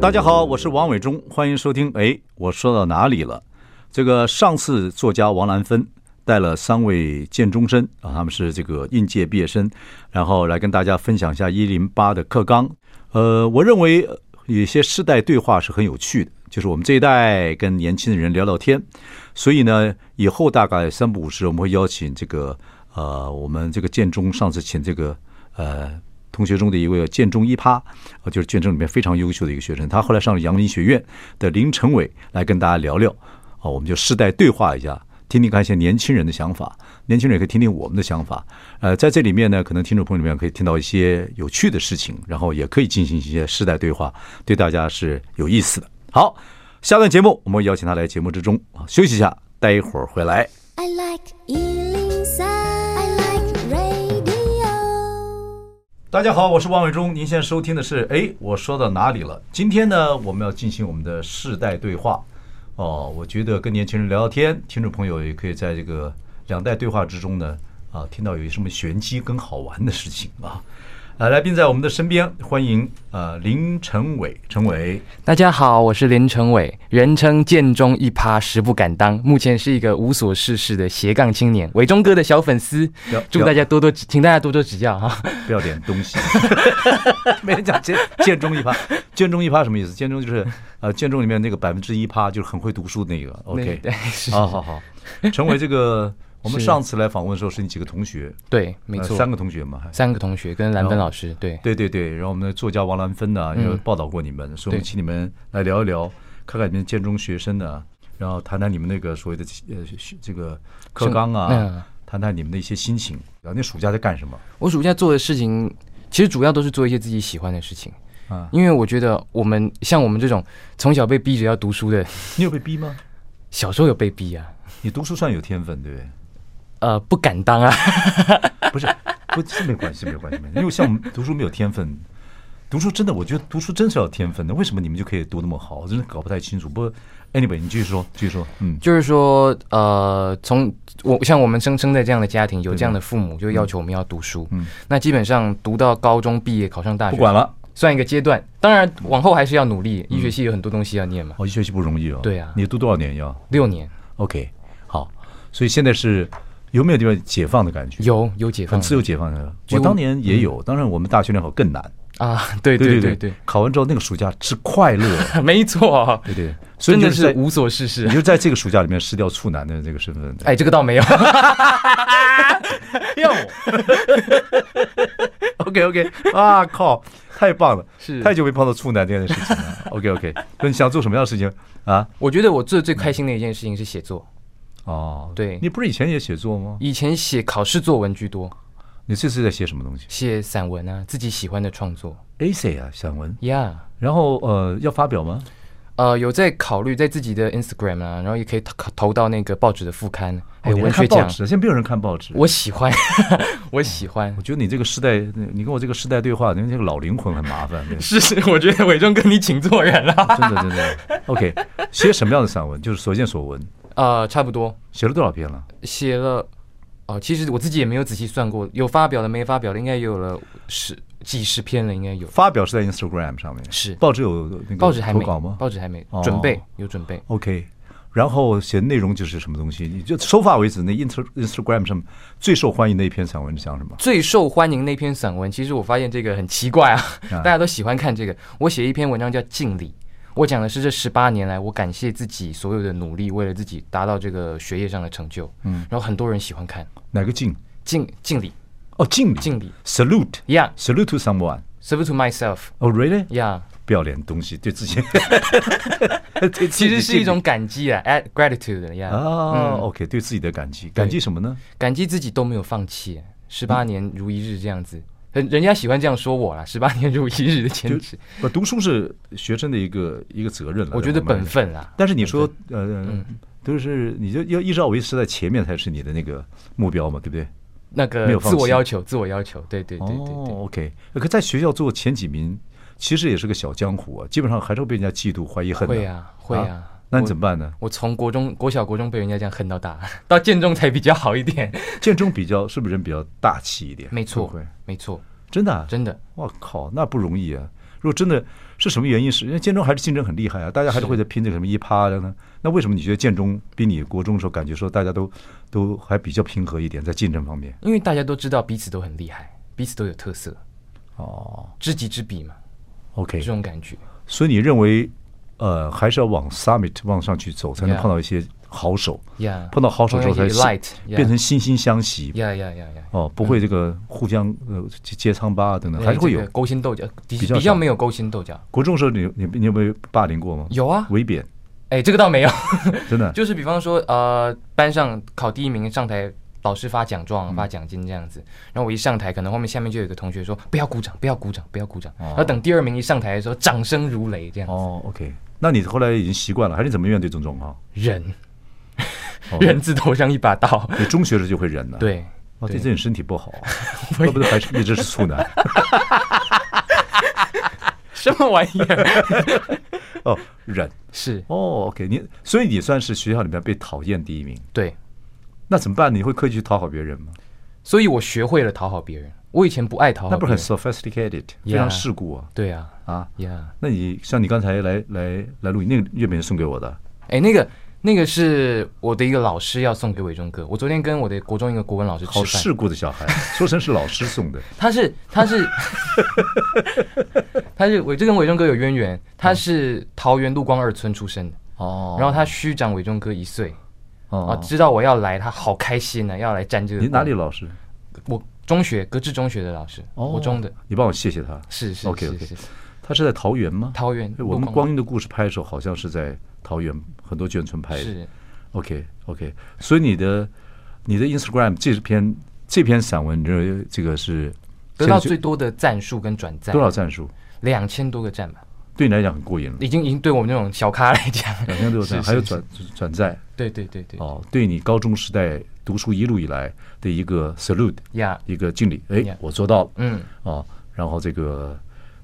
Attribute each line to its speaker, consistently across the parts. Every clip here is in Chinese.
Speaker 1: 大家好，我是王伟忠，欢迎收听。哎，我说到哪里了？这个上次作家王兰芬带了三位建中生啊，他们是这个应届毕业生，然后来跟大家分享一下一零八的课纲。呃，我认为有些世代对话是很有趣的，就是我们这一代跟年轻的人聊聊天。所以呢，以后大概三不五时，我们会邀请这个呃，我们这个建中上次请这个呃。同学中的一位建中一趴，啊，就是建中里面非常优秀的一个学生，他后来上了阳明学院的林成伟来跟大家聊聊，啊，我们就世代对话一下，听听看一些年轻人的想法，年轻人也可以听听我们的想法，呃，在这里面呢，可能听众朋友里面可以听到一些有趣的事情，然后也可以进行一些世代对话，对大家是有意思的。好，下段节目我们邀请他来节目之中啊，休息一下，待一会儿回来。I like 大家好，我是王伟忠。您现在收听的是，哎，我说到哪里了？今天呢，我们要进行我们的世代对话。哦，我觉得跟年轻人聊聊天，听众朋友也可以在这个两代对话之中呢，啊，听到有什么玄机跟好玩的事情啊。啊，来宾在我们的身边，欢迎呃林成伟，成伟，
Speaker 2: 大家好，我是林成伟，人称剑中一趴，实不敢当，目前是一个无所事事的斜杠青年，伟忠哥的小粉丝，祝大家多多，请大家多多指教哈，
Speaker 1: 不要点东西，没人讲剑剑中一趴，剑中一趴什么意思？剑中就是呃建中里面那个百分之一趴，就是很会读书那个，OK，
Speaker 2: 对，
Speaker 1: 好好好，成为这个。我们上次来访问的时候是你几个同学？
Speaker 2: 对，没错，
Speaker 1: 三个同学嘛，
Speaker 2: 三个同学跟兰芬老师，对，
Speaker 1: 对对对。然后我们的作家王兰芬呢，也有报道过你们，所以我们请你们来聊一聊，看看你们建中学生呢，然后谈谈你们那个所谓的呃这个课纲啊，谈谈你们的一些心情。然后那暑假在干什么？
Speaker 2: 我暑假做的事情，其实主要都是做一些自己喜欢的事情啊，因为我觉得我们像我们这种从小被逼着要读书的，
Speaker 1: 你有被逼吗？
Speaker 2: 小时候有被逼啊。
Speaker 1: 你读书算有天分，对不对？
Speaker 2: 呃，不敢当啊，
Speaker 1: 不是，不是没关系，没关系，没有，因为像我们读书没有天分，读书真的，我觉得读书真是要天分的。为什么你们就可以读那么好？我真的搞不太清楚。不过，anyway，你继续说，继续说，嗯，
Speaker 2: 就是说，呃，从我像我们生生在这样的家庭，有这样的父母，就要求我们要读书。嗯，那基本上读到高中毕业，考上大学，
Speaker 1: 不管了，
Speaker 2: 算一个阶段。当然，往后还是要努力。医学系有很多东西要念嘛。
Speaker 1: 哦，医学系不容易哦。
Speaker 2: 对啊。
Speaker 1: 你读多少年要？
Speaker 2: 六年。
Speaker 1: OK，好，所以现在是。有没有地方解放的感觉？
Speaker 2: 有，有解放，
Speaker 1: 很自由解放的。我当年也有，当然我们大学联考更难
Speaker 2: 啊！对对对对，
Speaker 1: 考完之后那个暑假是快乐，
Speaker 2: 没错，
Speaker 1: 对对，所以
Speaker 2: 真的是无所事事。
Speaker 1: 你就在这个暑假里面失掉处男的这个身份？
Speaker 2: 哎，这个倒没有。
Speaker 1: 要我？OK OK，啊靠，太棒了，是太久没碰到处男这样的事情了。OK OK，那你想做什么样的事情啊？
Speaker 2: 我觉得我做最开心的一件事情是写作。
Speaker 1: 哦，
Speaker 2: 对，
Speaker 1: 你不是以前也写作吗？
Speaker 2: 以前写考试作文居多。
Speaker 1: 你这次在写什么东西？
Speaker 2: 写散文啊，自己喜欢的创作。
Speaker 1: essay 啊，散文。
Speaker 2: Yeah。
Speaker 1: 然后呃，要发表吗？
Speaker 2: 呃，有在考虑在自己的 Instagram 啊，然后也可以投投到那个报纸的副刊，还有文学奖。
Speaker 1: 现在没有人看报纸。
Speaker 2: 我喜欢，我喜欢。我
Speaker 1: 觉得你这个时代，你跟我这个时代对话，你这个老灵魂很麻烦。
Speaker 2: 是是，我觉得伪装跟你请错人了。
Speaker 1: 真的真的。OK，写什么样的散文？就是所见所闻。
Speaker 2: 呃，差不多
Speaker 1: 写了多少篇了？
Speaker 2: 写了，哦、呃，其实我自己也没有仔细算过，有发表的没发表的，应该有了十几十篇了，应该有。
Speaker 1: 发表是在 Instagram 上面，
Speaker 2: 是
Speaker 1: 报纸有那个
Speaker 2: 报纸还没
Speaker 1: 投稿吗？
Speaker 2: 报纸还没准备，有准备。
Speaker 1: OK，然后写内容就是什么东西？你就收发为止，那 Inst Instagram 上最受欢迎的一篇散文是讲什么？
Speaker 2: 最受欢迎那篇散文，其实我发现这个很奇怪啊，大家都喜欢看这个。我写一篇文章叫《敬礼》。我讲的是这十八年来，我感谢自己所有的努力，为了自己达到这个学业上的成就。嗯，然后很多人喜欢看。
Speaker 1: 哪个敬？
Speaker 2: 敬敬礼。
Speaker 1: 哦，敬礼。
Speaker 2: 敬礼
Speaker 1: ，salute，yeah，salute to someone，salute
Speaker 2: to myself。
Speaker 1: Oh，really？Yeah，
Speaker 2: 不
Speaker 1: 要脸东西，对自己，
Speaker 2: 其实是一种感激啊，at gratitude，yeah。
Speaker 1: 哦，OK，对自己的感激，感激什么呢？
Speaker 2: 感激自己都没有放弃，十八年如一日这样子。人人家喜欢这样说我啦，十八年如一日的坚持。
Speaker 1: 不，读书是学生的一个一个责任了，
Speaker 2: 我觉得本分啊。
Speaker 1: 但是你说呃，嗯、都是你就要一直要维持在前面才是你的那个目标嘛，对不对？
Speaker 2: 那个自我要求，自我要求，对对对对，
Speaker 1: 对，，OK，可在学校做前几名，其实也是个小江湖啊，基本上还是会被人家嫉妒、怀疑、恨的。会啊，会啊。啊那你怎么办呢？
Speaker 2: 我从国中、国小、国中被人家这样恨到大，到建中才比较好一点。
Speaker 1: 建中比较是不是人比较大气一点？
Speaker 2: 没错，没错，
Speaker 1: 真的、啊，
Speaker 2: 真的。
Speaker 1: 我靠，那不容易啊！如果真的是什么原因是，因为建中还是竞争很厉害啊，大家还是会在拼这个什么一趴的呢？那为什么你觉得建中比你国中的时候感觉说大家都都还比较平和一点在竞争方面？
Speaker 2: 因为大家都知道彼此都很厉害，彼此都有特色。
Speaker 1: 哦，
Speaker 2: 知己知彼嘛。
Speaker 1: OK，
Speaker 2: 这种感觉。
Speaker 1: 所以你认为？呃，还是要往 summit 往上去走，才能碰到一些好手。碰到好手之后才
Speaker 2: light, yeah.
Speaker 1: 变成惺惺相惜。哦，不会这个互相呃揭疮疤等等，
Speaker 2: 嗯、
Speaker 1: 还是会有、
Speaker 2: 勾心斗角，比较比较没有勾心斗角。
Speaker 1: 国中时候你你你有没有霸凌过吗？
Speaker 2: 有啊，
Speaker 1: 围扁。
Speaker 2: 哎，这个倒没有，
Speaker 1: 真的。
Speaker 2: 就是比方说呃，班上考第一名上台。老师发奖状、发奖金这样子，然后我一上台，可能后面下面就有一个同学说：“不要鼓掌，不要鼓掌，不要鼓掌。”然后等第二名一上台的时候，掌声如雷这样子。
Speaker 1: 哦，OK，那你后来已经习惯了，还是怎么面对这种状况？
Speaker 2: 忍，忍字头像一把刀。
Speaker 1: 你中学时就会忍了？
Speaker 2: 对，
Speaker 1: 哦，对自己身体不好，会不会还是一直是处男？
Speaker 2: 什么玩意儿？
Speaker 1: 哦，忍
Speaker 2: 是
Speaker 1: 哦，OK，你所以你算是学校里面被讨厌第一名。
Speaker 2: 对。
Speaker 1: 那怎么办？你会刻意去讨好别人吗？
Speaker 2: 所以我学会了讨好别人。我以前不爱讨好别人，
Speaker 1: 那不是很 sophisticated，非常世故啊。
Speaker 2: 对啊，
Speaker 1: 啊
Speaker 2: ，Yeah。
Speaker 1: 那你像你刚才来来来录音，那个月饼是送给我的。
Speaker 2: 哎，那个那个是我的一个老师要送给伟忠哥。我昨天跟我的国中一个国文老师吃饭。
Speaker 1: 好世故的小孩，说成是老师送的。
Speaker 2: 他是他是他是伟，这跟伟忠哥有渊源。他是桃园陆光二村出生的哦，然后他虚长伟忠哥一岁。哦，知道我要来，他好开心呢，要来沾这个。
Speaker 1: 你哪里老师？
Speaker 2: 我中学，格致中学的老师，国中的。
Speaker 1: 你帮我谢谢他。
Speaker 2: 是是
Speaker 1: OK OK。他是在桃园吗？
Speaker 2: 桃园。
Speaker 1: 我们光阴的故事拍的时候，好像是在桃园很多眷村拍的。
Speaker 2: 是。
Speaker 1: OK OK。所以你的你的 Instagram 这篇这篇散文，你认为这个是
Speaker 2: 得到最多的赞数跟转赞？
Speaker 1: 多少赞数？
Speaker 2: 两千多个赞吧。
Speaker 1: 对你来讲很过瘾了，
Speaker 2: 已经已经对我们这种小咖来讲，
Speaker 1: 两千多赞，还有转转载，
Speaker 2: 对对对对，
Speaker 1: 哦，对你高中时代读书一路以来的一个 salute，
Speaker 2: 呀，
Speaker 1: 一个敬礼，哎，我做到了，
Speaker 2: 嗯，
Speaker 1: 哦，然后这个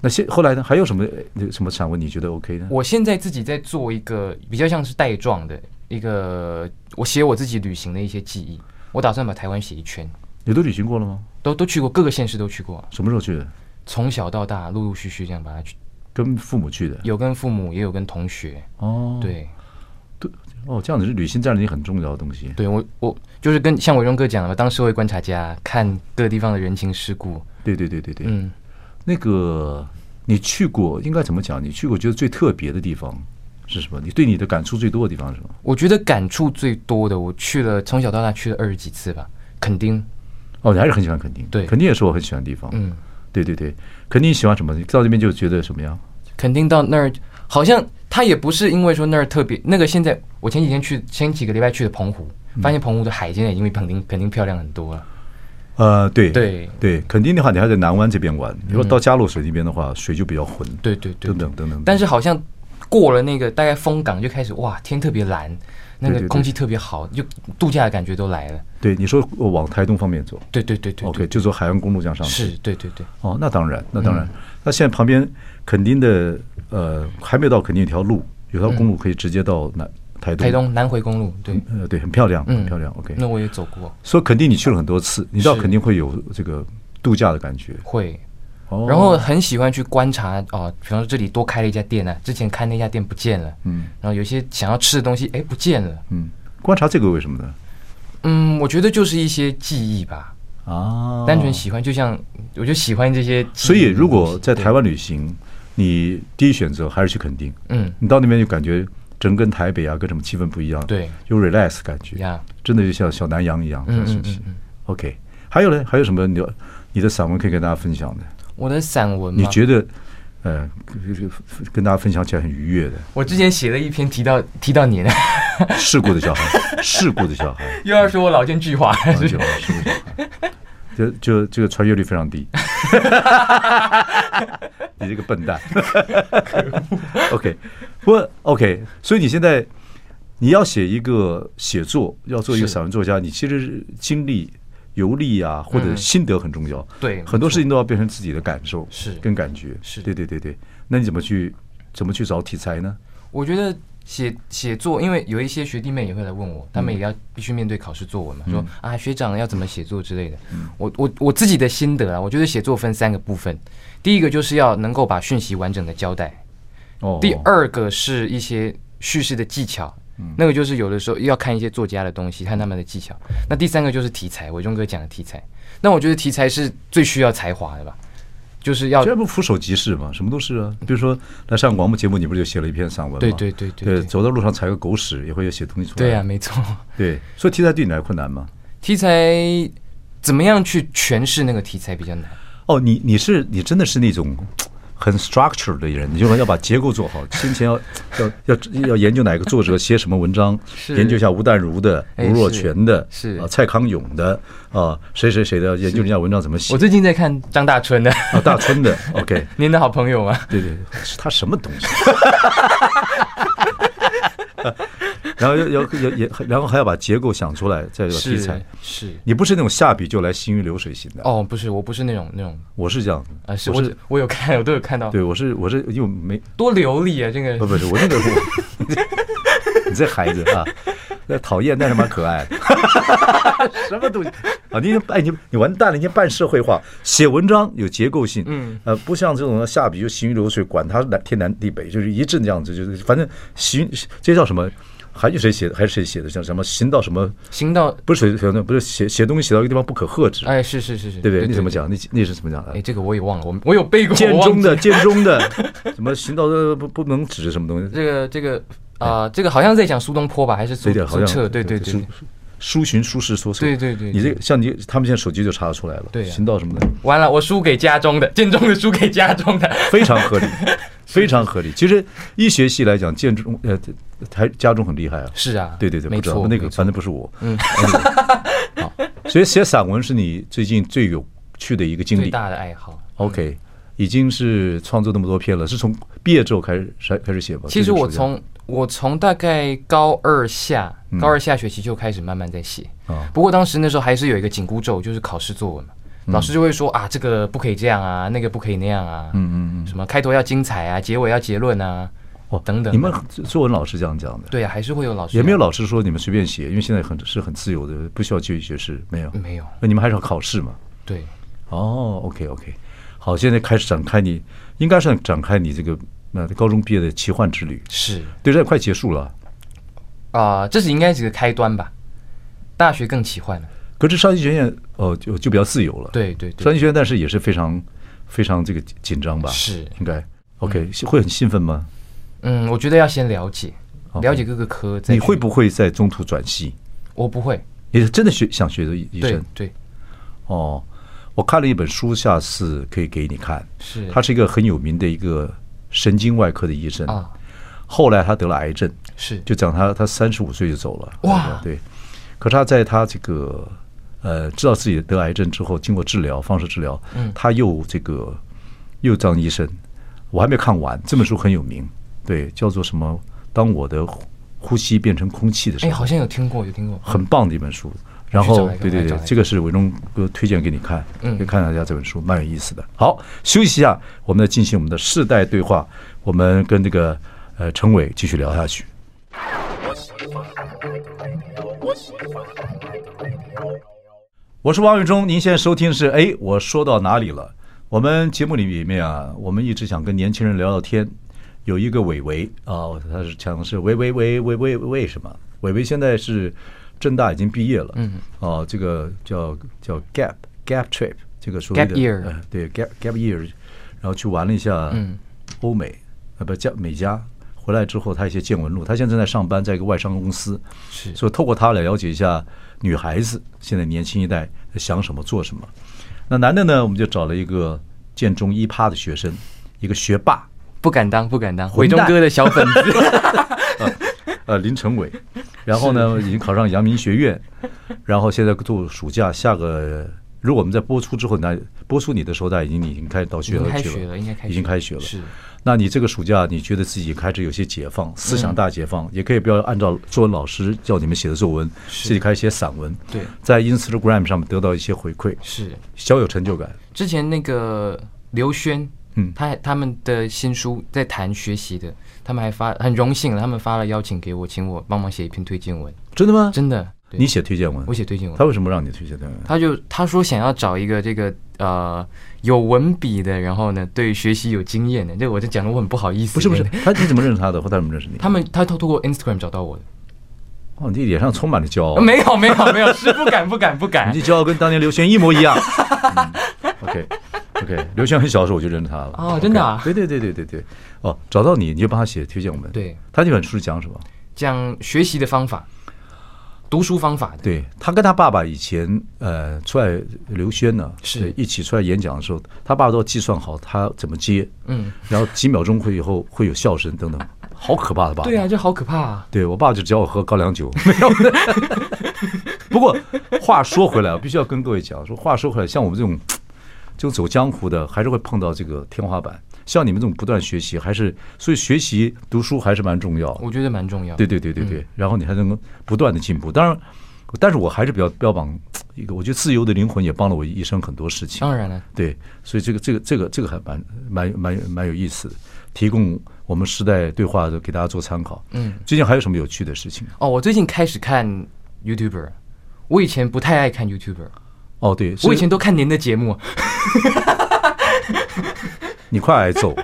Speaker 1: 那现后来呢，还有什么那什么散文你觉得 OK 呢？
Speaker 2: 我现在自己在做一个比较像是带状的一个，我写我自己旅行的一些记忆，我打算把台湾写一圈。
Speaker 1: 你都旅行过了吗？
Speaker 2: 都都去过，各个县市都去过。
Speaker 1: 什么时候去的？
Speaker 2: 从小到大，陆陆续续这样把它去。
Speaker 1: 跟父母去的，
Speaker 2: 有跟父母，也有跟同学。哦，对，
Speaker 1: 对，哦，这样子是旅行占了你很重要的东西。
Speaker 2: 对我，我就是跟像伟忠哥讲的嘛，当社会观察家，看各地方的人情世故。
Speaker 1: 对对对对对，
Speaker 2: 嗯，
Speaker 1: 那个你去过，应该怎么讲？你去过觉得最特别的地方是什么？你对你的感触最多的地方是什么？
Speaker 2: 我觉得感触最多的，我去了从小到大去了二十几次吧。垦丁，
Speaker 1: 哦，你还是很喜欢垦丁。
Speaker 2: 对，
Speaker 1: 垦丁也是我很喜欢的地方。
Speaker 2: 嗯。
Speaker 1: 对对对，垦丁喜欢什么？你到那边就觉得什么样？
Speaker 2: 垦丁到那儿，好像他也不是因为说那儿特别。那个现在我前几天去，前几个礼拜去的澎湖，发现澎湖的海现在已经比垦丁垦丁漂亮很多了。
Speaker 1: 呃，对
Speaker 2: 对对，
Speaker 1: 垦丁的话，你还在南湾这边玩。如果到加洛水那边的话，水就比较浑。
Speaker 2: 对对对，
Speaker 1: 等等等等。
Speaker 2: 但是好像过了那个大概风港就开始哇，天特别蓝。那个空气特别好，就度假的感觉都来了。
Speaker 1: 对，你说我往台东方面走，
Speaker 2: 对对对对
Speaker 1: ，OK，就走海岸公路这样上去。
Speaker 2: 是，对对对。
Speaker 1: 哦，那当然，那当然。那现在旁边垦丁的呃，还没有到垦丁有条路，有条公路可以直接到南台东。
Speaker 2: 台东南回公路，对，
Speaker 1: 呃，对，很漂亮，很漂亮。OK，
Speaker 2: 那我也走过。
Speaker 1: 所以肯定你去了很多次，你知道肯定会有这个度假的感觉。
Speaker 2: 会。然后很喜欢去观察哦，比方说这里多开了一家店呢，之前开那家店不见了，嗯，然后有些想要吃的东西，哎，不见了，
Speaker 1: 嗯，观察这个为什么呢？
Speaker 2: 嗯，我觉得就是一些记忆吧，
Speaker 1: 啊，
Speaker 2: 单纯喜欢，就像我就喜欢这些。
Speaker 1: 所以如果在台湾旅行，你第一选择还是去垦丁，嗯，你到那边就感觉整跟台北啊，跟什么气氛不一样，
Speaker 2: 对，
Speaker 1: 有 relax 感觉，
Speaker 2: 呀，
Speaker 1: 真的就像小南洋一样，
Speaker 2: 嗯嗯嗯
Speaker 1: ，OK，还有呢，还有什么你你的散文可以跟大家分享的？
Speaker 2: 我的散文，
Speaker 1: 你觉得，呃，跟大家分享起来很愉悦的。
Speaker 2: 我之前写了一篇提到提到你呢，
Speaker 1: 事故的小孩，事故的小孩，
Speaker 2: 又要说我老奸巨猾，
Speaker 1: 世故小孩，就就这个穿越率非常低。你这个笨蛋。OK，不过 OK，所以你现在你要写一个写作，要做一个散文作家，你其实是经历游历啊，或者心得很重要。
Speaker 2: 对，
Speaker 1: 很多事情都要变成自己的感受，
Speaker 2: 是
Speaker 1: 跟感觉。
Speaker 2: 是，
Speaker 1: 对对对对。那你怎么去怎么去找题材呢？
Speaker 2: 我觉得。写写作，因为有一些学弟妹也会来问我，他们也要必须面对考试作文嘛，说啊学长要怎么写作之类的。我我我自己的心得啊，我觉得写作分三个部分，第一个就是要能够把讯息完整的交代，哦，第二个是一些叙事的技巧，那个就是有的时候要看一些作家的东西，看他们的技巧。那第三个就是题材，伟忠哥讲的题材，那我觉得题材是最需要才华的吧。就是要
Speaker 1: 这不俯首即是嘛，什么都是啊。比如说来上广播节目，你不是就写了一篇散文吗？
Speaker 2: 对对对对，对，
Speaker 1: 走到路上踩个狗屎也会有写东西出来。
Speaker 2: 对啊，没错。
Speaker 1: 对，所以题材对你来困难吗？
Speaker 2: 题材怎么样去诠释那个题材比较难？
Speaker 1: 哦，你你是你真的是那种。很 structured 的人，你就说要把结构做好。先前要要要要研究哪个作者写什么文章，研究一下吴淡如的、吴若权的，是啊，蔡康永的啊，谁谁谁的，研究人家文章怎么写。
Speaker 2: 我最近在看张大春的，
Speaker 1: 啊，大春的，OK，
Speaker 2: 您的好朋友吗？
Speaker 1: 对对，是他什么东西？然后要要也也，然后还要把结构想出来，再有题材
Speaker 2: 是。你
Speaker 1: 不是那种下笔就来行云流水型的
Speaker 2: 哦，不是，我不是那种那种，
Speaker 1: 我是这样
Speaker 2: 啊，是我我有看，我都有看到。
Speaker 1: 对，我是我是又没
Speaker 2: 多流利啊，这个
Speaker 1: 不不是我那个，你 这孩子啊，那讨厌但是蛮可爱的，什么东西啊？你哎你你完蛋了，你半社会化，写文章有结构性，嗯呃，不像这种下笔就行云流水，管他南天南地北，就是一阵这样子，就是反正行这叫什么？还有谁写的？还是谁写的？像什么行到什么？
Speaker 2: 行到
Speaker 1: 不是写，不是写写东西写到一个地方不可遏制。
Speaker 2: 哎，是是是是，
Speaker 1: 对不对？你怎么讲？你你是怎么讲的？
Speaker 2: 哎，这个我也忘了。我我有背过。
Speaker 1: 剑中的剑中的，什么行到不不能止什么东西？
Speaker 2: 这个这个啊，这个好像在讲苏东坡吧？还是苏苏辙？对对对，
Speaker 1: 苏洵苏轼说。
Speaker 2: 对对对，
Speaker 1: 你这个像你他们现在手机就查得出来了。
Speaker 2: 对，
Speaker 1: 行道什么的？
Speaker 2: 完了，我输给家中的建中的，输给家中的，
Speaker 1: 非常合理。非常合理。其实医学系来讲，建中呃，还家中很厉害啊。
Speaker 2: 是啊，
Speaker 1: 对对对，
Speaker 2: 没错，
Speaker 1: 那个反正不是我。嗯，好，所以写散文是你最近最有趣的一个经历，
Speaker 2: 最大的爱好。
Speaker 1: OK，已经是创作那么多篇了，是从毕业之后开始开开始写吧？
Speaker 2: 其实我从我从大概高二下高二下学期就开始慢慢在写啊。不过当时那时候还是有一个紧箍咒，就是考试作文嘛。老师就会说啊，这个不可以这样啊，那个不可以那样啊，嗯嗯嗯，什么开头要精彩啊，结尾要结论啊，哦等等。
Speaker 1: 你们作文老师这样讲的？
Speaker 2: 对啊，还是会有老师。
Speaker 1: 也没有老师说你们随便写，因为现在很是很自由的，不需要就学士，没有
Speaker 2: 没有。
Speaker 1: 那你们还是要考试嘛？
Speaker 2: 对。
Speaker 1: 哦，OK OK，好，现在开始展开你，应该是展开你这个那高中毕业的奇幻之旅。
Speaker 2: 是，
Speaker 1: 对，这快结束了。
Speaker 2: 啊，这是应该是个开端吧？大学更奇幻了。
Speaker 1: 可是商学院哦，就就比较自由了。
Speaker 2: 对对对，
Speaker 1: 商学院但是也是非常非常这个紧张吧？
Speaker 2: 是
Speaker 1: 应该 OK，会很兴奋吗？
Speaker 2: 嗯，我觉得要先了解，了解各个科。
Speaker 1: 你会不会在中途转系？
Speaker 2: 我不会，
Speaker 1: 你是真的学想学的医生？
Speaker 2: 对。
Speaker 1: 哦，我看了一本书，下次可以给你看。
Speaker 2: 是，
Speaker 1: 它是一个很有名的一个神经外科的医生啊。后来他得了癌症，
Speaker 2: 是
Speaker 1: 就讲他他三十五岁就走了。
Speaker 2: 哇，
Speaker 1: 对。可是他在他这个。呃，知道自己得癌症之后，经过治疗，放射治疗，嗯，他又这个又当医生，我还没看完。这本书很有名，对，叫做什么？当我的呼吸变成空气的时候，
Speaker 2: 哎，好像有听过，有听过，
Speaker 1: 很棒的一本书。然后，对对对，这个是伟忠哥推荐给你看，嗯，可以看一下这本书，蛮有意思的。好，休息一下，我们再进行我们的世代对话，我们跟这个呃陈伟继续聊下去。我是王伟忠，您现在收听的是哎，我说到哪里了？我们节目里面啊，我们一直想跟年轻人聊聊天。有一个伟伟啊，他是讲的是伟伟伟伟伟为什么？伟伟现在是政大已经毕业了，嗯，哦，这个叫叫 gap gap trip，这个所谓的
Speaker 2: gap year，
Speaker 1: 对 gap gap year，然后去玩了一下欧美，啊不加美加，回来之后他一些见闻录，他现在正在上班，在一个外商公司，
Speaker 2: 是，
Speaker 1: 所以透过他来了解一下。女孩子现在年轻一代在想什么做什么？那男的呢？我们就找了一个建中一趴的学生，一个学霸，
Speaker 2: 不敢当，不敢当，伟忠哥的小粉丝，
Speaker 1: 呃，林成伟。然后呢，已经考上阳明学院，然后现在度暑假，下个如果我们在播出之后，那播出你的时候，大家已经已经开始到学校去了，
Speaker 2: 应该开学，
Speaker 1: 已经开学了。
Speaker 2: 是。
Speaker 1: 那你这个暑假，你觉得自己开始有些解放，思想大解放，嗯、也可以不要按照作文老师叫你们写的作文，自己开始写散文。
Speaker 2: 对，
Speaker 1: 在 Instagram 上面得到一些回馈，
Speaker 2: 是
Speaker 1: 小有成就感。
Speaker 2: 之前那个刘轩，嗯，他他们的新书在谈学习的，他们还发很荣幸，他们发了邀请给我，请我帮忙写一篇推荐文。
Speaker 1: 真的吗？
Speaker 2: 真的。
Speaker 1: 你写推荐文，
Speaker 2: 我写推荐文。
Speaker 1: 他为什么让你推荐推荐文？
Speaker 2: 他就他说想要找一个这个呃有文笔的，然后呢对学习有经验的。这个我就讲的我很不好意思。
Speaker 1: 不是不是，他你怎么认识他的？或他怎么认识你？
Speaker 2: 他们他透过 Instagram 找到我的。
Speaker 1: 哦，你脸上充满了骄傲。
Speaker 2: 没有没有没有，是不敢不敢不敢。
Speaker 1: 你骄傲跟当年刘轩一模一样。嗯、OK OK，刘轩很小的时候我就认识他了。
Speaker 2: 哦，真的啊？
Speaker 1: 对对对对对对。哦，找到你你就帮他写推荐我
Speaker 2: 们。对。
Speaker 1: 他这本书是讲什么？
Speaker 2: 讲学习的方法。读书方法的，
Speaker 1: 对，他跟他爸爸以前呃出来刘轩呢
Speaker 2: 是
Speaker 1: 一起出来演讲的时候，他爸爸都计算好他怎么接，嗯，然后几秒钟会以后会有笑声等等，好可怕的爸爸，
Speaker 2: 对啊，这好可怕啊！
Speaker 1: 对我爸就教我喝高粱酒，没有。不过话说回来，我必须要跟各位讲说，话说回来，像我们这种就走江湖的，还是会碰到这个天花板。像你们这种不断学习，还是所以学习读书还是蛮重要。
Speaker 2: 我觉得蛮重要。
Speaker 1: 对对对对对，嗯、然后你还能够不断的进步。当然，但是我还是比较标榜一个，我觉得自由的灵魂也帮了我一生很多事情。
Speaker 2: 当然了，
Speaker 1: 对，所以这个这个这个这个还蛮蛮蛮蛮有意思的，提供我们时代对话的给大家做参考。嗯，最近还有什么有趣的事情？
Speaker 2: 哦，我最近开始看 YouTuber，我以前不太爱看 YouTuber。
Speaker 1: 哦，对，
Speaker 2: 我以前都看您的节目。
Speaker 1: 你快挨揍！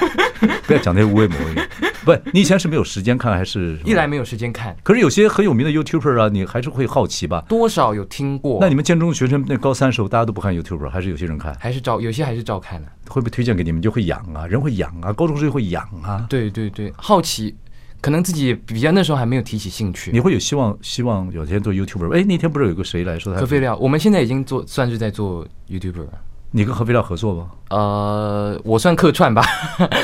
Speaker 1: 不要讲那些无谓魔语。不，你以前是没有时间看，还是
Speaker 2: 一来没有时间看？
Speaker 1: 可是有些很有名的 YouTuber 啊，你还是会好奇吧？
Speaker 2: 多少有听过。
Speaker 1: 那你们建中学生那高三时候，大家都不看 YouTuber，还是有些人看？
Speaker 2: 还是照有些还是照看的。
Speaker 1: 会不会推荐给你们就会痒啊？人会痒啊？高中时候会痒啊？
Speaker 2: 对对对，好奇，可能自己比较那时候还没有提起兴趣。
Speaker 1: 你会有希望，希望有天做 YouTuber？哎，那天不是有个谁来说他？
Speaker 2: 核废料，我们现在已经做，算是在做 YouTuber。
Speaker 1: 你跟何肥料合作吗？
Speaker 2: 呃，我算客串吧。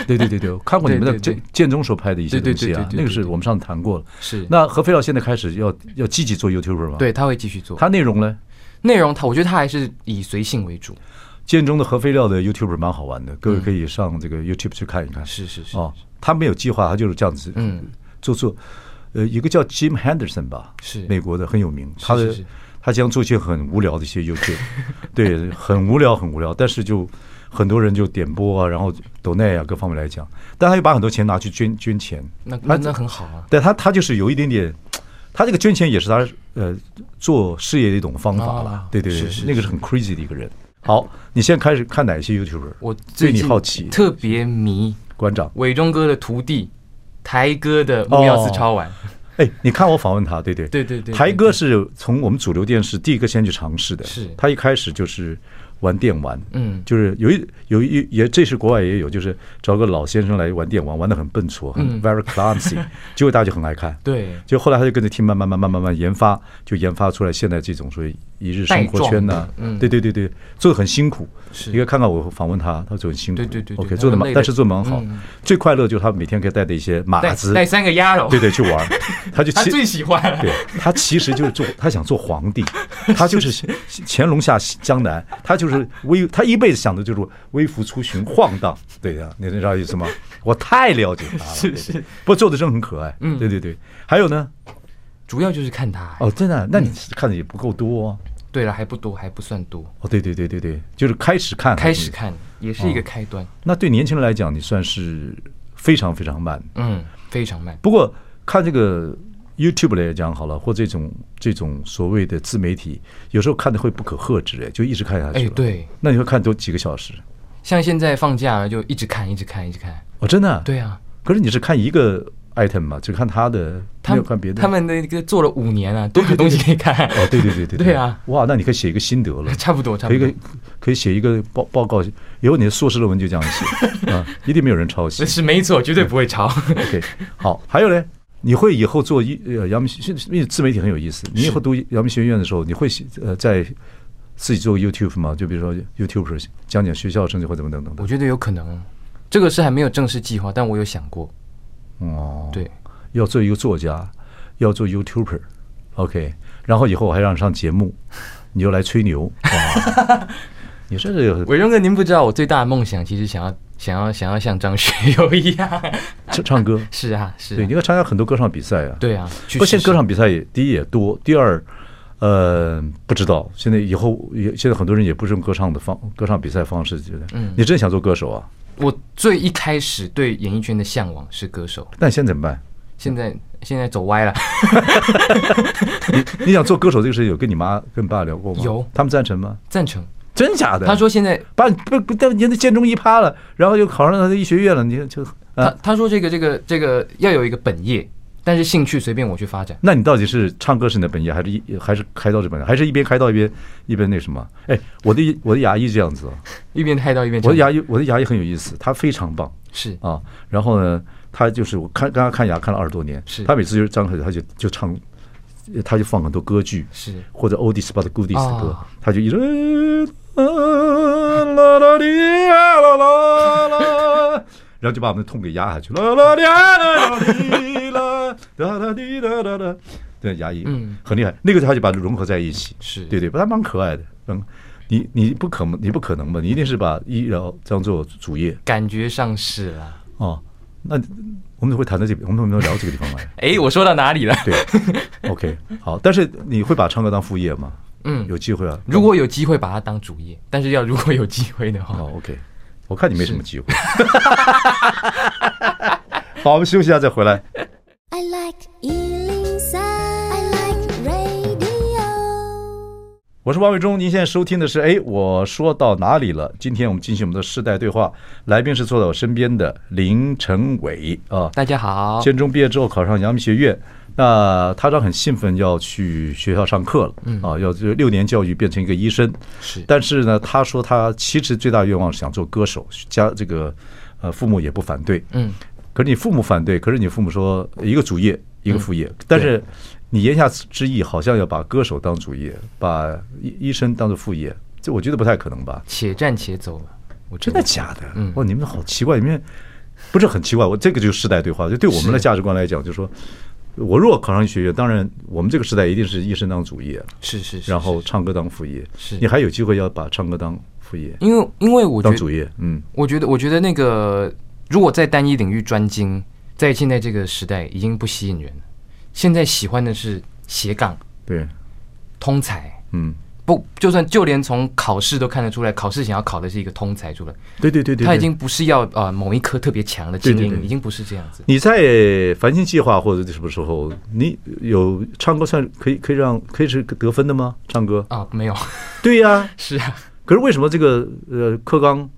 Speaker 1: 对对对对，看过你们的建建中时候拍的一些东西啊，那个是我们上次谈过了。
Speaker 2: 是。那
Speaker 1: 何肥料现在开始要要积极做 YouTuber 吗？
Speaker 2: 对，他会继续做。
Speaker 1: 他内容呢？
Speaker 2: 内容他我觉得他还是以随性为主。
Speaker 1: 建中的核废料的 YouTuber 蛮好玩的，各位可以上这个 YouTube 去看一看。
Speaker 2: 是是是。
Speaker 1: 哦，他没有计划，他就是这样子。嗯。做做，呃，一个叫 Jim Henderson 吧，
Speaker 2: 是美
Speaker 1: 国的很有名。他的。他经常做一些很无聊的一些 YouTube，对，很无聊很无聊，但是就很多人就点播啊，然后抖内啊各方面来讲，但他又把很多钱拿去捐捐钱，
Speaker 2: 那那那很好啊。
Speaker 1: 但他他就是有一点点，他这个捐钱也是他呃做事业的一种方法了，对对对，那个是很 crazy 的一个人。好，你现在开始看哪些 YouTuber？
Speaker 2: 我对你
Speaker 1: 好奇，
Speaker 2: 特别迷
Speaker 1: 馆长
Speaker 2: 伟忠哥的徒弟台哥的木曜4超玩。
Speaker 1: 哎，你看我访问他，对对
Speaker 2: 对对对，
Speaker 1: 台哥是从我们主流电视第一个先去尝试的，
Speaker 2: 是。
Speaker 1: 他一开始就是玩电玩，
Speaker 2: 嗯，
Speaker 1: 就是有一有一也这是国外也有，就是找个老先生来玩电玩，玩的很笨拙，很 very clumsy，结果大家就很爱看，
Speaker 2: 对，
Speaker 1: 就后来他就跟着 team 慢慢慢慢慢慢研发，就研发出来现在这种所谓一日生活圈呐，嗯，对对对对，做的很辛苦，
Speaker 2: 是，
Speaker 1: 你可以看到我访问他，他做得很辛苦，
Speaker 2: 对对对
Speaker 1: ，OK，做的蛮，但是做得蛮好，最快乐就是他每天可以带着一些马子，
Speaker 2: 带三个丫头，
Speaker 1: 对对，去玩，他就
Speaker 2: 他最喜欢，
Speaker 1: 对，他其实就是做，他想做皇帝，他就是 乾隆下江南，他就是威，他一辈子想的就是微服出巡、晃荡，对呀，你知道意思吗？我太了解他了，
Speaker 2: 是是，
Speaker 1: 不过做的真很可爱，嗯，对对对，还有呢，
Speaker 2: 主要就是看他，
Speaker 1: 哦，真的，那你看的也不够多。
Speaker 2: 对了，还不多，还不算多。
Speaker 1: 哦，对对对对对，就是开始看，
Speaker 2: 开始看也是一个开端。
Speaker 1: 那对年轻人来讲，你算是非常非常慢，
Speaker 2: 嗯，非常慢。
Speaker 1: 不过看这个 YouTube 来讲好了，或这种这种所谓的自媒体，有时候看的会不可遏制，哎，就一直看下去。
Speaker 2: 哎，对。
Speaker 1: 那你会看多几个小时？
Speaker 2: 像现在放假了，就一直看，一直看，一直看。
Speaker 1: 哦，真的？
Speaker 2: 对啊。
Speaker 1: 可是你是看一个。item 嘛，就看他的，没有看别的。
Speaker 2: 他们那个做了五年啊，多少东西可以看。
Speaker 1: 哦，对对对对
Speaker 2: 对啊！
Speaker 1: 哇，那你可以写一个心得了。
Speaker 2: 差不多，差不多。
Speaker 1: 可以可以写一个报报告，以后你的硕士论文就这样写 啊，一定没有人抄袭。
Speaker 2: 是没错，绝对不会抄。
Speaker 1: OK，好，还有呢，你会以后做一呃阳明，因为自媒体很有意思。你以后读阳明学院的时候，你会呃在自己做 YouTube 吗？就比如说 YouTube 讲讲学校成绩或怎么等等。
Speaker 2: 我觉得有可能，这个是还没有正式计划，但我有想过。
Speaker 1: 哦，
Speaker 2: 对。
Speaker 1: 要做一个作家，要做 YouTuber，OK，然后以后我还让上节目，你就来吹牛。哇 你说这个
Speaker 2: 伟忠哥，您不知道我最大的梦想，其实想要想要想要像张学友一样
Speaker 1: 唱唱歌。
Speaker 2: 是啊，是啊。
Speaker 1: 对，你要参加很多歌唱比赛啊。
Speaker 2: 对啊，
Speaker 1: 不，现在歌唱比赛也第一也多，第二，呃，不知道现在以后也现在很多人也不是用歌唱的方歌唱比赛方式，觉得嗯，你真想做歌手啊？
Speaker 2: 我最一开始对演艺圈的向往是歌手，
Speaker 1: 但现在怎么办？
Speaker 2: 现在现在走歪了。
Speaker 1: 你你想做歌手这个事情，有跟你妈跟你爸聊过吗？
Speaker 2: 有，
Speaker 1: 他们赞成吗？
Speaker 2: 赞成。
Speaker 1: 真假的？
Speaker 2: 他说现在
Speaker 1: 把不不，但你那建中一趴了，然后又考上了医学院了，你就
Speaker 2: 他他说这个这个这个要有一个本业，但是兴趣随便我去发展。
Speaker 1: 那你到底是唱歌是你的本业，还是一还是开刀是本业，还是一边开刀一边一边那什么？哎，我的我的牙医这样子哦，
Speaker 2: 一边开刀一边。
Speaker 1: 我的牙医我的牙医很有意思，他非常棒，
Speaker 2: 是
Speaker 1: 啊。然后呢，他就是我看刚刚看牙看了二十多年，
Speaker 2: 是他
Speaker 1: 每次就是张口他就就唱。他就放很多歌剧，
Speaker 2: 是
Speaker 1: 或者 Oldies but Goodies 的歌，他就一直啦啦滴啦啦啦，然后就把我们的痛给压下去，啦啦啦啦啦啦啦，对，牙医，嗯，很厉害，那个他就把它融合在一起，
Speaker 2: 是
Speaker 1: 对对，不他蛮可爱的，嗯。你你不可能，你不可能吧？你一定是把医疗当做主业，
Speaker 2: 感觉上市了。
Speaker 1: 哦，那我们会谈到这边，我们有没有聊这个地方吗？
Speaker 2: 哎，我说到哪里了？
Speaker 1: 对，OK，好。但是你会把唱歌当副业吗？
Speaker 2: 嗯，
Speaker 1: 有机会啊。
Speaker 2: 如果有机会把它当主业，但是要如果有机会的话，
Speaker 1: 哦，OK。我看你没什么机会。好，我们休息一下再回来。I like 我是王伟忠，您现在收听的是哎，我说到哪里了？今天我们进行我们的世代对话，来宾是坐在我身边的林成伟啊。
Speaker 2: 大家好。
Speaker 1: 建中毕业之后考上阳明学院，那他这很兴奋要去学校上课了，嗯啊，要这六年教育变成一个医生。
Speaker 2: 是，
Speaker 1: 但是呢，他说他其实最大愿望是想做歌手，家这个呃父母也不反对，
Speaker 2: 嗯，
Speaker 1: 可是你父母反对，可是你父母说一个主业一个副业，但是。你言下之意好像要把歌手当主业，把医医生当做副业，这我觉得不太可能吧？
Speaker 2: 且战且走吧，我
Speaker 1: 真的假的？嗯，哇，你们好奇怪，你们不是很奇怪？我这个就是世代对话，就对我们的价值观来讲，就是说我如果考上医学院，当然我们这个时代一定是医生当主业，
Speaker 2: 是是是，
Speaker 1: 然后唱歌当副业，
Speaker 2: 是。
Speaker 1: 你还有机会要把唱歌当副业，
Speaker 2: 因为因为我
Speaker 1: 当主业，嗯，
Speaker 2: 我觉得我觉得那个如果在单一领域专精，在现在这个时代已经不吸引人了，现在喜欢的是。斜杠
Speaker 1: 对，
Speaker 2: 通才
Speaker 1: 嗯，
Speaker 2: 不，就算就连从考试都看得出来，考试想要考的是一个通才出来。
Speaker 1: 对对对对，
Speaker 2: 他已经不是要啊某一科特别强的精英，已经不是这样子。
Speaker 1: 你在繁星计划或者什么时候，你有唱歌算可以可以让可以是得分的吗？唱歌
Speaker 2: 啊，没有。
Speaker 1: 对呀，
Speaker 2: 是啊。
Speaker 1: 可是为什么这个呃课纲？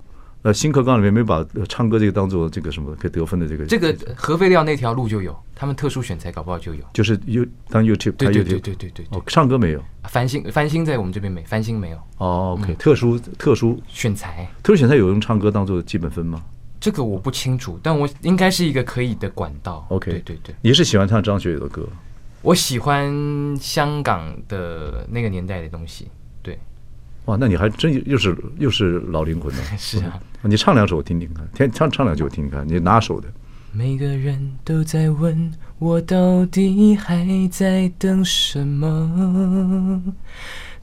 Speaker 1: 呃，新课纲里面没把唱歌这个当做这个什么可以得分的这个。
Speaker 2: 这个核废料那条路就有，他们特殊选材搞不好就有。
Speaker 1: 就是 You 当 YouTube，
Speaker 2: 对对对对对对。
Speaker 1: 哦，唱歌没有。
Speaker 2: 繁星繁星在我们这边没，繁星没有。
Speaker 1: 哦，OK，特殊特殊
Speaker 2: 选材，
Speaker 1: 特殊选材有用唱歌当做基本分吗？
Speaker 2: 这个我不清楚，但我应该是一个可以的管道。
Speaker 1: OK，
Speaker 2: 对对对。
Speaker 1: 你是喜欢唱张学友的歌？
Speaker 2: 我喜欢香港的那个年代的东西。对。
Speaker 1: 哇，那你还真又是又是老灵魂呢？
Speaker 2: 是啊。
Speaker 1: 你唱两首我听听看，听唱唱两句我听听看，你哪首的？
Speaker 2: 每个人都在问我到底还在等什么？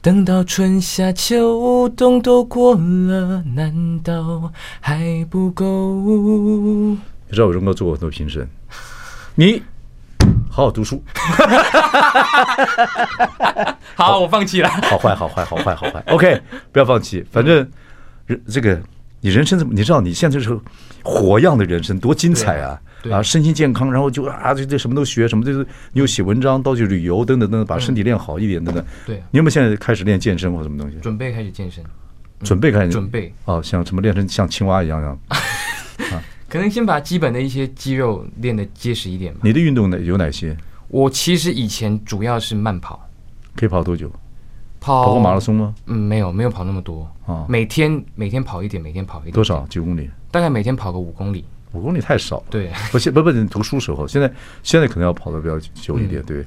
Speaker 2: 等到春夏秋冬都过了，难道还不够？
Speaker 1: 你知道我荣哥做过很多评审，你好好读书。
Speaker 2: 好，我放弃了。
Speaker 1: 好坏，好坏，好坏，好坏。OK，不要放弃，反正人这个。你人生怎么？你知道你现在是火样的人生多精彩啊！啊，身心健康，然后就啊，这这什么都学，什么就是你又写文章，到处旅游，等等等等，把身体练好一点，等等。
Speaker 2: 对，
Speaker 1: 你有没有现在开始练健身或什么东西？
Speaker 2: 准备开始健身，
Speaker 1: 准备开始
Speaker 2: 准备
Speaker 1: 哦，像什么练成像青蛙一样样
Speaker 2: 啊？可能先把基本的一些肌肉练得结实一点吧。
Speaker 1: 你的运动呢有哪些？
Speaker 2: 我其实以前主要是慢跑，
Speaker 1: 可以跑多久？
Speaker 2: 跑，
Speaker 1: 跑过马拉松吗？
Speaker 2: 嗯，没有，没有跑那么多。啊，每天每天跑一点，每天跑一点。
Speaker 1: 多少？几公里？
Speaker 2: 大概每天跑个五公里。
Speaker 1: 五公里太少了。
Speaker 2: 对，
Speaker 1: 不，现不不，你读书时候，现在现在可能要跑的比较久一点。对，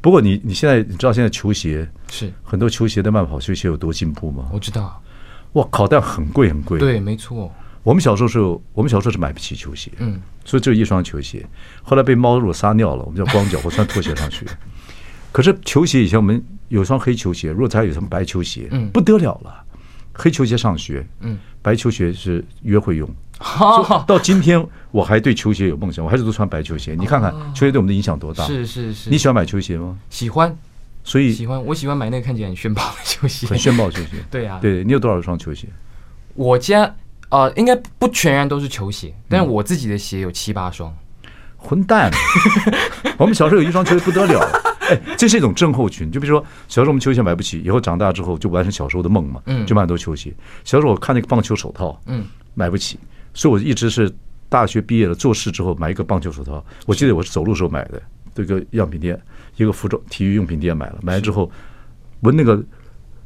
Speaker 1: 不过你你现在你知道现在球鞋
Speaker 2: 是很
Speaker 1: 多球鞋的慢跑球鞋有多进步吗？
Speaker 2: 我知道。
Speaker 1: 哇靠！但很贵很贵。
Speaker 2: 对，没错。
Speaker 1: 我们小时候是，我们小时候是买不起球鞋，
Speaker 2: 嗯，
Speaker 1: 所以只有一双球鞋。后来被猫如果撒尿了，我们叫光脚或穿拖鞋上去。可是球鞋以前我们。有双黑球鞋，如果再有什么白球鞋，
Speaker 2: 嗯
Speaker 1: 不得了了。黑球鞋上学，
Speaker 2: 嗯，
Speaker 1: 白球鞋是约会用。
Speaker 2: 哈，
Speaker 1: 到今天我还对球鞋有梦想，我还是都穿白球鞋。你看看球鞋对我们的影响多大？
Speaker 2: 是是是，
Speaker 1: 你喜欢买球鞋吗？
Speaker 2: 喜欢，
Speaker 1: 所以
Speaker 2: 喜欢，我喜欢买那个看起来很炫爆的球鞋，
Speaker 1: 很炫爆的球鞋。
Speaker 2: 对啊，
Speaker 1: 对你有多少双球鞋？
Speaker 2: 我家呃，应该不全然都是球鞋，但是我自己的鞋有七八双。
Speaker 1: 混蛋！我们小时候有一双球鞋不得了，哎，这是一种症候群。就比如说，小时候我们球鞋买不起，以后长大之后就完成小时候的梦嘛，
Speaker 2: 嗯
Speaker 1: 就买很多球鞋。小时候我看那个棒球手套，
Speaker 2: 嗯，
Speaker 1: 买不起，所以我一直是大学毕业了做事之后买一个棒球手套。我记得我是走路时候买的，这个样品店，一个服装体育用品店买了，买了之后闻那个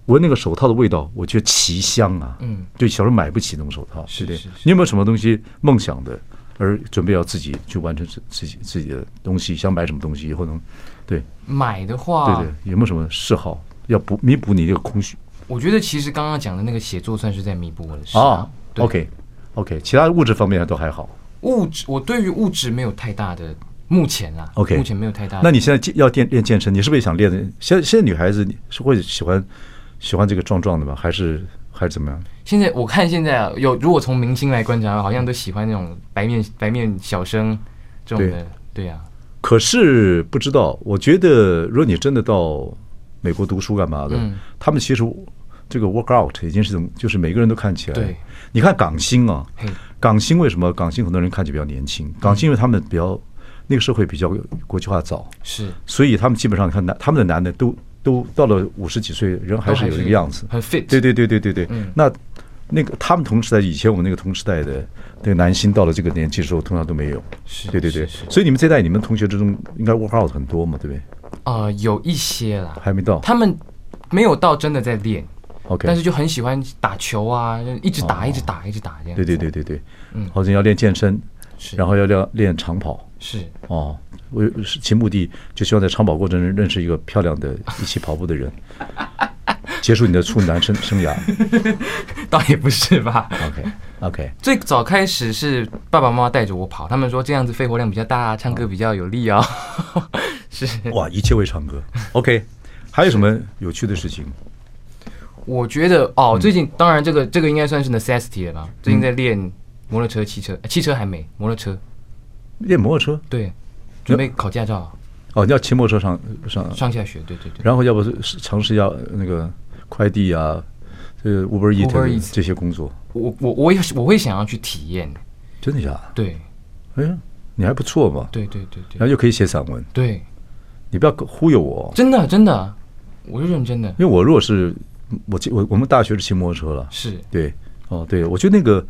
Speaker 1: 闻那个手套的味道，我觉得奇香啊。
Speaker 2: 嗯，
Speaker 1: 对，小时候买不起那种手套，对
Speaker 2: 是的是
Speaker 1: 你有没有什么东西梦想的，而准备要自己去完成自自己自己的东西？想买什么东西以后能，对
Speaker 2: 买的话，
Speaker 1: 对对，有没有什么嗜好要补弥补你这个空虚
Speaker 2: 我觉得其实刚刚讲的那个写作算是在弥补我的事
Speaker 1: 啊
Speaker 2: 对
Speaker 1: ？OK OK，其他物质方面都还好。
Speaker 2: 物质，我对于物质没有太大的，目前啊
Speaker 1: OK
Speaker 2: 目前没有太大。
Speaker 1: 那你现在健要练练健身，你是不是也想练的？现在现在女孩子是会喜欢喜欢这个壮壮的吗？还是还是怎么样？
Speaker 2: 现在我看现在啊，有如果从明星来观察，好像都喜欢那种白面白面小生这种的，对呀、
Speaker 1: 可是不知道，我觉得如果你真的到美国读书干嘛的，
Speaker 2: 嗯
Speaker 1: 他们其实这个 work out 已经是种，就是每个人都看起来。
Speaker 2: 对，
Speaker 1: 你看港星啊，港星为什么港星很多人看起来比较年轻？港星因为他们比较那个社会比较国际化早，
Speaker 2: 是
Speaker 1: 所以他们基本上看男他们的男的都都到了五十几岁，人还是有一个样子。
Speaker 2: 很 fit，
Speaker 1: 对对对对对对，
Speaker 2: 嗯。
Speaker 1: 那那个他们同时代以前我们那个同时代的那个男星到了这个年纪的时候，通常都没有。
Speaker 2: 是
Speaker 1: 对
Speaker 2: 对对，
Speaker 1: 所以你们这代你们同学之中应该 work out 很多嘛，对不对？
Speaker 2: 呃，有一些啦，
Speaker 1: 还没到。
Speaker 2: 他们没有到真的在练
Speaker 1: ，，OK。
Speaker 2: 但是就很喜欢打球啊，一直打，
Speaker 1: 哦。
Speaker 2: 一直打，一直打这样。
Speaker 1: 对对对对对，
Speaker 2: 嗯。
Speaker 1: 好像要练健身，
Speaker 2: 是，
Speaker 1: 然后要练练长跑。
Speaker 2: 是。
Speaker 1: 哦。我是其目的就希望在长跑过程中认识一个漂亮的一起跑步的人，结束你的处男生生涯。
Speaker 2: 倒也不是吧。
Speaker 1: OK OK，
Speaker 2: 最早开始是爸爸妈妈带着我跑，他们说这样子肺活量比较大，唱歌比较有力啊、哦。是，
Speaker 1: 哇，一切为唱歌。OK，还有什么有趣的事情？
Speaker 2: 我觉得哦，最近当然这个这个应该算是 necessity 了吧。最近在练摩托车、汽车，呃汽车还没，摩托车
Speaker 1: 练摩托车
Speaker 2: 对，准备考驾照，
Speaker 1: 哦，你要骑摩托车上上，
Speaker 2: 上下学，对对对。
Speaker 1: 然后要不是尝试一下那个快递啊，这个 Uber
Speaker 2: Uber
Speaker 1: Eats
Speaker 2: Eats
Speaker 1: 这些工作，
Speaker 2: 我我我也我会想要去体验，
Speaker 1: 真的假？的？
Speaker 2: 对。
Speaker 1: 哎呀，你还不错嘛，
Speaker 2: 对对对对。
Speaker 1: 然后又可以写散文，
Speaker 2: 对，
Speaker 1: 你不要忽悠我，
Speaker 2: 真的真的，我是认真的，
Speaker 1: 因为我如果是我我我们大学是骑摩托车了，
Speaker 2: 是。
Speaker 1: 对，哦对，我觉得那个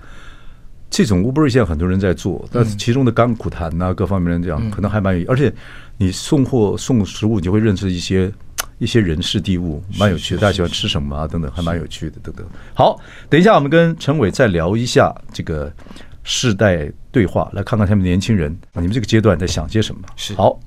Speaker 1: 这种 Uber 现在很多人在做，但是其中的甘苦谈呐、各方面的这样，可能还蛮有，而且你送货送食物，你就会认识一些一些人事地物，蛮有趣的。大家喜欢吃什么啊？等等，还蛮有趣的，等等。好，等一下我们跟陈伟再聊一下这个世代对话，来看看他们年轻人啊，你们这个阶段在想些什么？
Speaker 2: 是
Speaker 1: 好。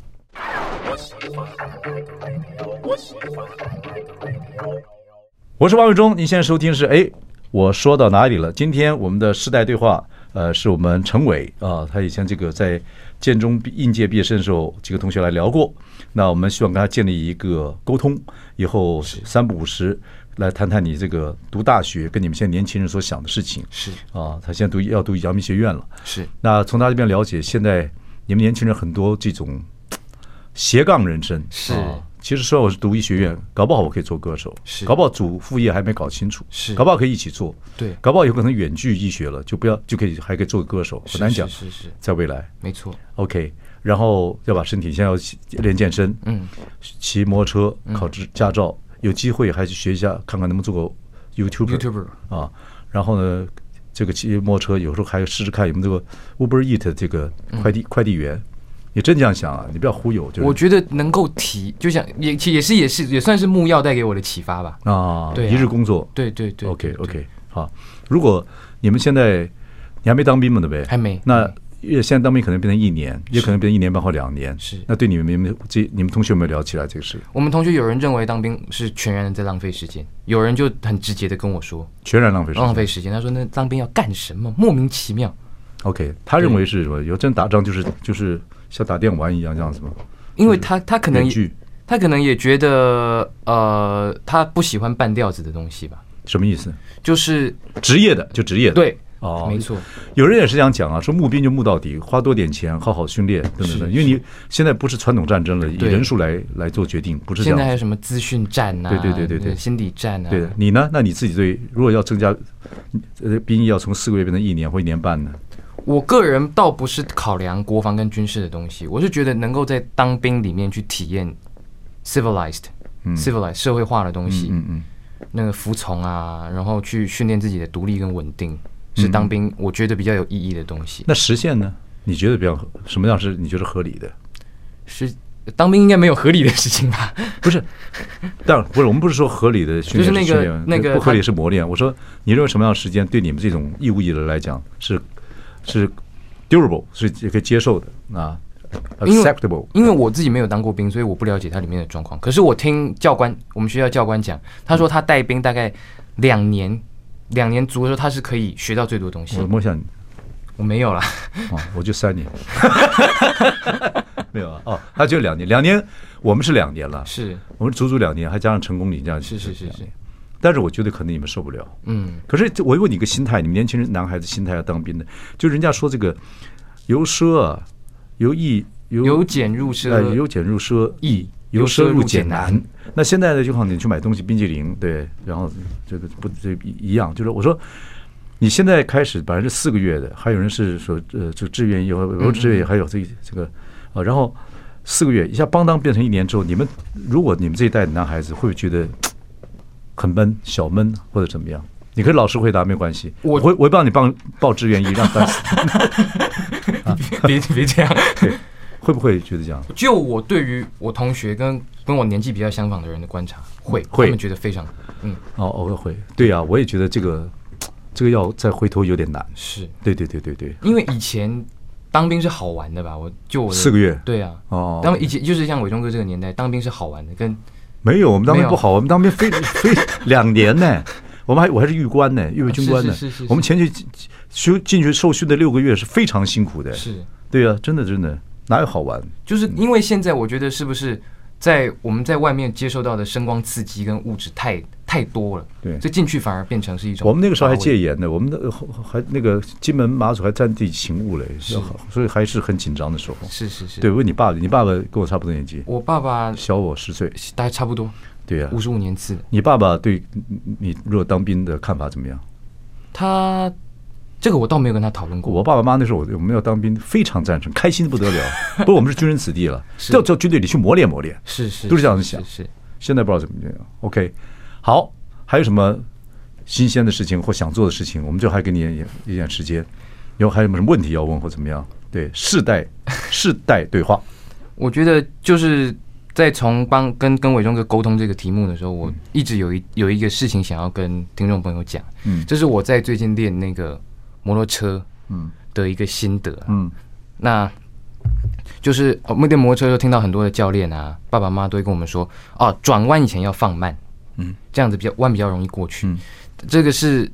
Speaker 1: 我是王伟忠，你现在收听是哎，我说到哪里了？今天我们的世代对话，呃，是我们陈伟啊，他以前这个在建中应届毕业生的时候，几个同学来聊过。那我们希望跟他建立一个沟通，以后三不五时来谈谈你这个读大学跟你们现在年轻人所想的事情。
Speaker 2: 是
Speaker 1: 啊，他现在读要读阳明学院了。
Speaker 2: 是
Speaker 1: 那从他这边了解，现在你们年轻人很多这种斜杠人生
Speaker 2: 是
Speaker 1: 啊其实说我是读医学院，搞不好我可以做歌手，
Speaker 2: 是。
Speaker 1: 搞不好主副业还没搞清楚，
Speaker 2: 是。
Speaker 1: 搞不好可以一起做，
Speaker 2: 对。
Speaker 1: 搞不好有可能远距医学了，就不要就可以还可以做个歌手，很难讲，
Speaker 2: 是是是，
Speaker 1: 在未来。
Speaker 2: 没错
Speaker 1: ，OK，然后要把身体现在要练健身，
Speaker 2: 嗯，
Speaker 1: 骑摩托车考执驾照，有机会还去学一下，看看能不能做个 YouTuber
Speaker 2: YouTuber
Speaker 1: 啊，然后呢，这个骑摩托车有时候还试试看有没有这个 Uber Eat 这个快递快递员。你真这样想啊？你不要忽悠。就是
Speaker 2: 我觉得能够提，就像也也是也是也算是木曜带给我的启发吧。
Speaker 1: 啊，
Speaker 2: 对啊
Speaker 1: 一日工作。
Speaker 2: 对对对
Speaker 1: OK
Speaker 2: 对
Speaker 1: OK，好。如果你们现在你还没当兵嘛，对不对？
Speaker 2: 还没
Speaker 1: 那现在当兵可能变成一年，也可能变成一年半或两年。
Speaker 2: 是
Speaker 1: 那对你们你们这你们同学有没有聊起来这个事？
Speaker 2: 我们同学有人认为当兵是全然的在浪费时间，有人就很直接的跟我说
Speaker 1: 全然浪费时间。
Speaker 2: 浪费时间。他说那当兵要干什么？莫名其妙。
Speaker 1: OK，他认为是什么？有真打仗就是就是像打电玩一样这样子吗？
Speaker 2: 因为他他可能他可能也觉得，呃，他不喜欢半吊子的东西吧？
Speaker 1: 什么意思？
Speaker 2: 就是
Speaker 1: 职业的，就职业的。
Speaker 2: 对，
Speaker 1: 哦，
Speaker 2: 没错。
Speaker 1: 有人也是这样讲啊，说募兵就募到底，花多点钱，好好训练，等等等。因为你现在不是传统战争了，以人数来来做决定，不是这样。
Speaker 2: 现在还有什么资讯战啊？
Speaker 1: 对对对对对，
Speaker 2: 心理战啊。
Speaker 1: 对的，你呢？那你自己对，如果要增加，呃，兵役要从四个月变成一年或一年半呢？
Speaker 2: 我个人倒不是考量国防跟军事的东西，我是觉得能够在当兵里面去体验 civilized、嗯、civilized 社会化的东西，嗯嗯，嗯，那个服从啊，然后去训练自己的独立跟稳定，是当兵我觉得比较有意义的东西。
Speaker 1: 那实现呢？你觉得比较什么样是你觉得合理的？
Speaker 2: 是当兵应该没有合理的事情吧？
Speaker 1: 不是，但不是我们不是说合理的训练，
Speaker 2: 就是那个那个
Speaker 1: 不合理是磨练。我说你认为什么样的时间对你们这种义务役的来讲是？是 durable，是也可以接受的啊，acceptable。
Speaker 2: 因为我自己没有当过兵，所以我不了解它里面的状况。可是我听教官，我们学校教官讲，他说他带兵大概两年，两年足的时候，他是可以学到最多东西。
Speaker 1: 我摸一下你，
Speaker 2: 我没有啦，
Speaker 1: 哦，我就三年，没有啊，哦，他就两年，两年，我们是两年了，
Speaker 2: 是
Speaker 1: 我们足足两年，还加上成功岭这样，
Speaker 2: 是是是是。
Speaker 1: 但是我觉得可能你们受不了，
Speaker 2: 嗯。
Speaker 1: 可是我问你一个心态，你们年轻人男孩子心态要当兵的，就人家说这个由奢啊，由易由
Speaker 2: 由俭入奢，
Speaker 1: 由俭入奢易，由奢入俭难。那现在呢，就好像你去买东西，冰激凌对，然后这个不这一样，就是我说你现在开始，本来是四个月的，还有人是说呃，就志愿役有有志愿还有这这个啊，然后四个月一下邦当变成一年之后，你们如果你们这一代的男孩子会不会觉得？很闷，小闷或者怎么样？你可以老实回答，没关系。我我，我会帮你报报志愿役，让 办死。
Speaker 2: 别别这样，
Speaker 1: 对，会不会觉得这样？
Speaker 2: 就我对于我同学跟跟我年纪比较相仿的人的观察，会会他们觉得非常嗯
Speaker 1: 哦，偶尔会对呀、啊，我也觉得这个这个要再回头有点难。
Speaker 2: 是
Speaker 1: 对对对对对，
Speaker 2: 因为以前当兵是好玩的吧？我就我
Speaker 1: 四个月，
Speaker 2: 对啊，
Speaker 1: 哦，
Speaker 2: 他们以前就是像伟忠哥这个年代，当兵是好玩的，跟。
Speaker 1: 没有，我们当兵不好，我们当兵非 非两年呢，我们还我还是预官呢，预备军官呢。我们前去修进去受训的六个月是非常辛苦的。
Speaker 2: 是，
Speaker 1: 对啊，真的真的哪有好玩？
Speaker 2: 就是因为现在我觉得是不是在我们在外面接受到的声光刺激跟物质太太多了，对，所以进去反而变成是一种。
Speaker 1: 我们那个时候还戒严呢，我们的还那个金门马祖还战地勤务嘞，所以还是很紧张的时候。
Speaker 2: 是是是，
Speaker 1: 对，问你爸爸，你爸爸跟我差不多年纪，
Speaker 2: 我爸爸
Speaker 1: 小我十岁，
Speaker 2: 大概差不多。
Speaker 1: 对呀，
Speaker 2: 五十五年次。
Speaker 1: 你爸爸对你如果当兵的看法怎么样？
Speaker 2: 他这个我倒没有跟他讨论过。
Speaker 1: 我爸爸妈妈那时候我我们要当兵，非常赞成，开心的不得了。不过我们是军人子弟了，要到军队里去磨练磨练，
Speaker 2: 是是，
Speaker 1: 都是这样子想。
Speaker 2: 是，
Speaker 1: 现在不知道怎么样。OK。好，还有什么新鲜的事情或想做的事情？我们就还给你一点时间。以后还有什么问题要问或怎么样？对，世代 世代对话。
Speaker 2: 我觉得就是在从帮跟跟伟忠哥沟通这个题目的时候，我一直有一有一个事情想要跟听众朋友讲。嗯，这是我在最近练那个摩托车嗯的一个心得。嗯，那就是我们练摩托车的时候，听到很多的教练啊、爸爸妈妈都会跟我们说：哦，转弯以前要放慢。嗯，这样子比较弯比较容易过去，嗯，这个是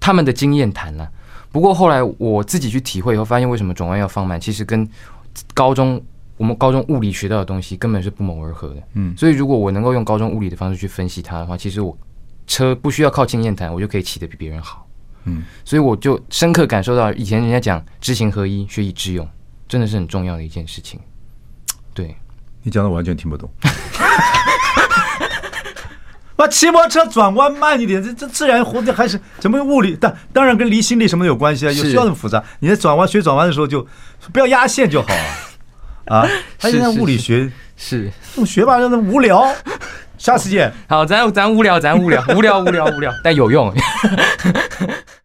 Speaker 2: 他们的经验谈了。不过后来我自己去体会以后，发现为什么转弯要放慢，其实跟高中我们高中物理学到的东西根本是不谋而合的。嗯，所以如果我能够用高中物理的方式去分析它的话，其实我车不需要靠经验谈，我就可以骑得比别人好。嗯，所以我就深刻感受到以前人家讲知行合一，学以致用，真的是很重要的一件事情。对，
Speaker 1: 你讲的完全听不懂。把骑摩托车转弯慢一点，这这自然活的还是怎么物理？当当然跟离心力什么有关系啊？有需要那么复杂？你在转弯学转弯的时候就不要压线就好啊！啊，他现在物理学
Speaker 2: 是
Speaker 1: 这种学霸让他无聊。下次见。
Speaker 2: 好，咱咱无聊，咱无聊，无聊无聊无聊，但有用。